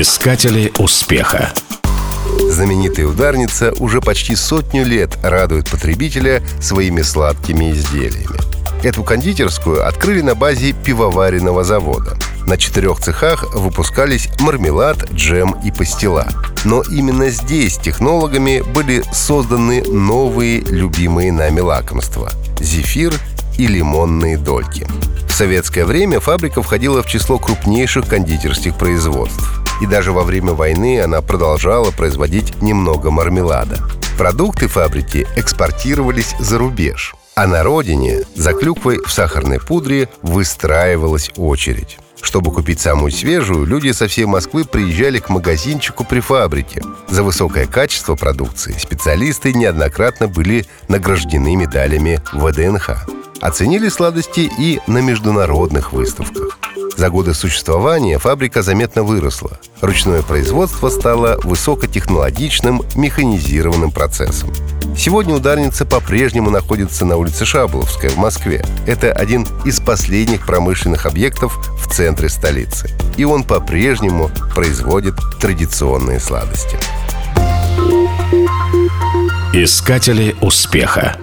Искатели успеха. Знаменитая ударница уже почти сотню лет радует потребителя своими сладкими изделиями. Эту кондитерскую открыли на базе пивоваренного завода. На четырех цехах выпускались мармелад, джем и пастила. Но именно здесь технологами были созданы новые любимые нами лакомства – зефир и лимонные дольки. В советское время фабрика входила в число крупнейших кондитерских производств. И даже во время войны она продолжала производить немного мармелада. Продукты фабрики экспортировались за рубеж. А на родине за клюквой в сахарной пудре выстраивалась очередь. Чтобы купить самую свежую, люди со всей Москвы приезжали к магазинчику при фабрике. За высокое качество продукции специалисты неоднократно были награждены медалями ВДНХ. Оценили сладости и на международных выставках. За годы существования фабрика заметно выросла. Ручное производство стало высокотехнологичным механизированным процессом. Сегодня ударница по-прежнему находится на улице Шабловская в Москве. Это один из последних промышленных объектов в центре столицы. И он по-прежнему производит традиционные сладости. Искатели успеха.